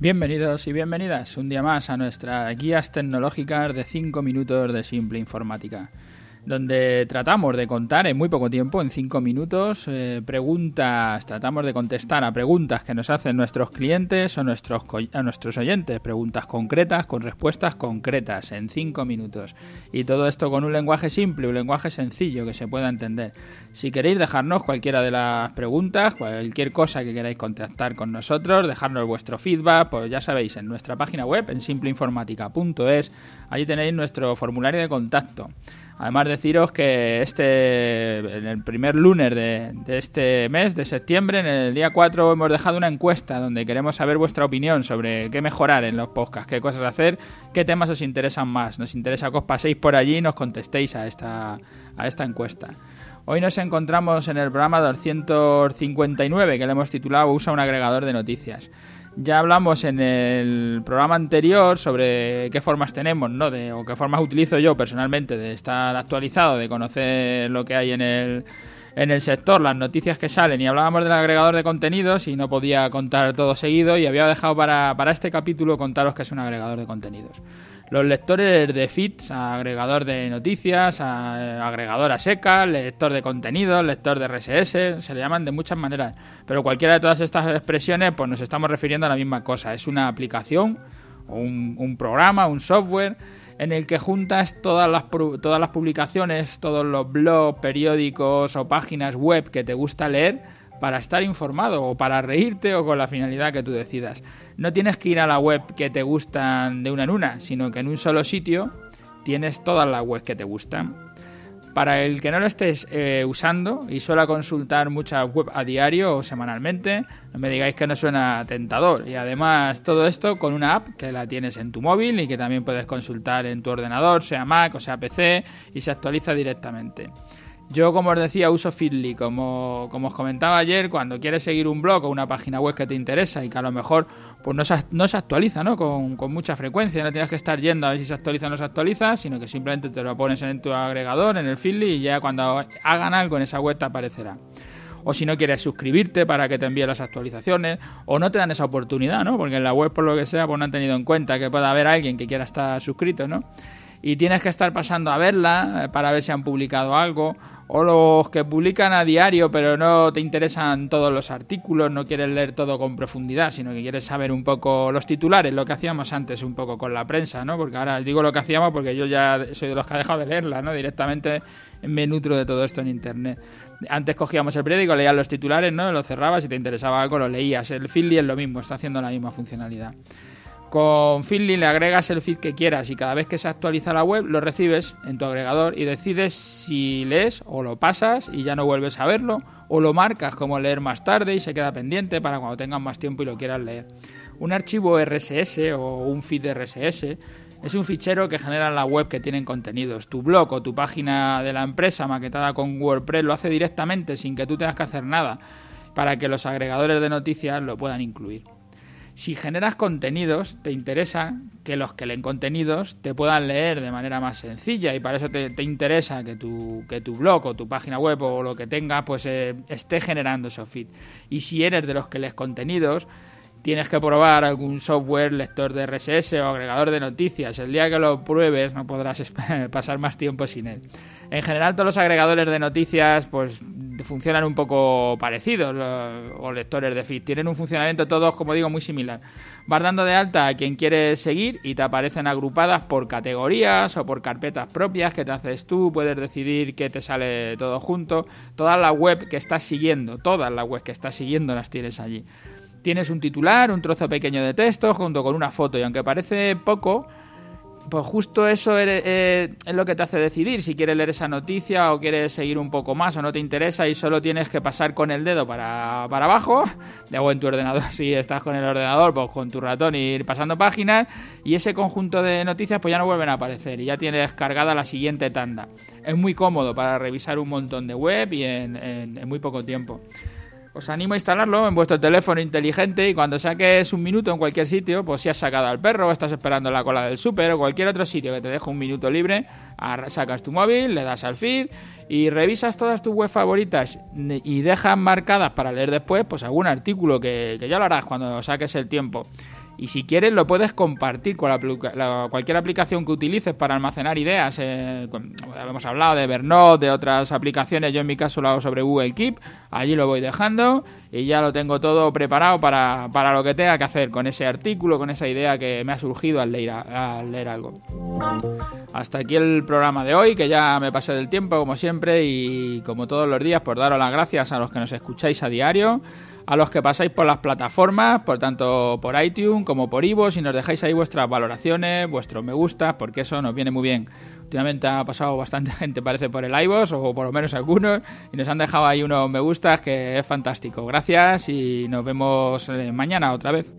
Bienvenidos y bienvenidas un día más a nuestras guías tecnológicas de 5 minutos de simple informática donde tratamos de contar en muy poco tiempo, en cinco minutos, eh, preguntas, tratamos de contestar a preguntas que nos hacen nuestros clientes o nuestros, a nuestros oyentes, preguntas concretas con respuestas concretas en cinco minutos. Y todo esto con un lenguaje simple, un lenguaje sencillo que se pueda entender. Si queréis dejarnos cualquiera de las preguntas, cualquier cosa que queráis contactar con nosotros, dejarnos vuestro feedback, pues ya sabéis, en nuestra página web, en simpleinformática.es, allí tenéis nuestro formulario de contacto. Además deciros que este, en el primer lunes de, este mes, de septiembre, en el día 4, hemos dejado una encuesta donde queremos saber vuestra opinión sobre qué mejorar en los podcasts, qué cosas hacer, qué temas os interesan más. Nos interesa que os paséis por allí y nos contestéis a esta, a esta encuesta. Hoy nos encontramos en el programa 259 que le hemos titulado Usa un agregador de noticias. Ya hablamos en el programa anterior sobre qué formas tenemos, ¿no? De, o qué formas utilizo yo personalmente de estar actualizado, de conocer lo que hay en el, en el sector, las noticias que salen. Y hablábamos del agregador de contenidos y no podía contar todo seguido y había dejado para, para este capítulo contaros que es un agregador de contenidos los lectores de feeds, agregador de noticias, agregador a seca, lector de contenidos, lector de RSS, se le llaman de muchas maneras. Pero cualquiera de todas estas expresiones, pues nos estamos refiriendo a la misma cosa. Es una aplicación, un, un programa, un software en el que juntas todas las, todas las publicaciones, todos los blogs, periódicos o páginas web que te gusta leer para estar informado o para reírte o con la finalidad que tú decidas. No tienes que ir a la web que te gustan de una en una, sino que en un solo sitio tienes todas las webs que te gustan. Para el que no lo estés eh, usando y suele consultar muchas webs a diario o semanalmente, no me digáis que no suena tentador. Y además todo esto con una app que la tienes en tu móvil y que también puedes consultar en tu ordenador, sea Mac o sea PC, y se actualiza directamente. Yo, como os decía, uso Feedly. Como, como os comentaba ayer, cuando quieres seguir un blog o una página web que te interesa y que a lo mejor pues no se, no se actualiza ¿no? Con, con, mucha frecuencia, no tienes que estar yendo a ver si se actualiza o no se actualiza, sino que simplemente te lo pones en tu agregador, en el Feedly, y ya cuando hagan algo en esa web te aparecerá o si no quieres suscribirte para que te envíe las actualizaciones, o no te dan esa oportunidad, ¿no? Porque en la web, por lo que sea, pues no han tenido en cuenta que pueda haber alguien que quiera estar suscrito, ¿no? Y tienes que estar pasando a verla eh, para ver si han publicado algo, o los que publican a diario pero no te interesan todos los artículos, no quieres leer todo con profundidad, sino que quieres saber un poco los titulares, lo que hacíamos antes un poco con la prensa, ¿no? Porque ahora digo lo que hacíamos porque yo ya soy de los que ha dejado de leerla, ¿no? Directamente me nutro de todo esto en internet. Antes cogíamos el periódico, leías los titulares, ¿no? Lo cerrabas, si te interesaba algo lo leías. El Feedly es lo mismo, está haciendo la misma funcionalidad. Con Feedly le agregas el feed que quieras y cada vez que se actualiza la web lo recibes en tu agregador y decides si lees o lo pasas y ya no vuelves a verlo o lo marcas como leer más tarde y se queda pendiente para cuando tengas más tiempo y lo quieras leer. Un archivo RSS o un feed RSS es un fichero que genera la web que tienen contenidos. Tu blog o tu página de la empresa maquetada con WordPress lo hace directamente sin que tú tengas que hacer nada para que los agregadores de noticias lo puedan incluir si generas contenidos, te interesa que los que leen contenidos te puedan leer de manera más sencilla y para eso te, interesa que tu, que tu blog o tu página web o lo que tenga pues eh, esté generando esos feed. Y si eres de los que lees contenidos, tienes que probar algún software lector de RSS o agregador de noticias. El día que lo pruebes no podrás pasar más tiempo sin él. En general todos los agregadores de noticias pues funcionan un poco parecidos, o lectores de feed. Tienen un funcionamiento todos, como digo, muy similar. Vas dando de alta a quien quieres seguir y te aparecen agrupadas por categorías o por carpetas propias que te haces tú. Puedes decidir que te sale todo junto. Toda la web que estás siguiendo, todas las webs que estás siguiendo las tienes allí. Tienes un titular, un trozo pequeño de texto junto con una foto y aunque parece poco, pues justo eso eh, es, lo que te hace decidir si quieres leer esa noticia o quieres seguir un poco más o no te interesa y solo tienes que pasar con el dedo para, para abajo, o en tu ordenador, si estás con el ordenador, pues con tu ratón y ir pasando páginas y ese conjunto de noticias pues ya no vuelven a aparecer y ya tienes cargada la siguiente tanda. Es muy cómodo para revisar un montón de web y en muy poco tiempo. Os animo a instalarlo en vuestro teléfono inteligente y cuando saques un minuto en cualquier sitio, pues si has sacado al perro o estás esperando la cola del súper o cualquier otro sitio que te deje un minuto libre, sacas tu móvil, le das al feed y revisas todas tus webs favoritas y dejas marcadas para leer después, pues algún artículo que, que ya lo harás cuando saques el tiempo Y si quieres lo puedes compartir con la, cualquier aplicación que utilices para almacenar ideas. Eh, hemos hablado de Evernote, de otras aplicaciones. Yo en mi caso lo hago sobre Google Keep. Allí lo voy dejando y ya lo tengo todo preparado para, para lo que tenga que hacer con ese artículo, con esa idea que me ha surgido al leer, al leer algo. Hasta aquí el programa de hoy, que ya me pasé del tiempo como siempre y como todos los días, por daros las gracias a los que nos escucháis a diario a los que pasáis por las plataformas, por tanto por iTunes como por Ivo, si nos dejáis ahí vuestras valoraciones, vuestros me gusta, porque eso nos viene muy bien. Últimamente ha pasado bastante gente, parece, por el iVoox, o por lo menos algunos, y nos han dejado ahí unos me gustas que es fantástico. Gracias y nos vemos eh, mañana otra vez.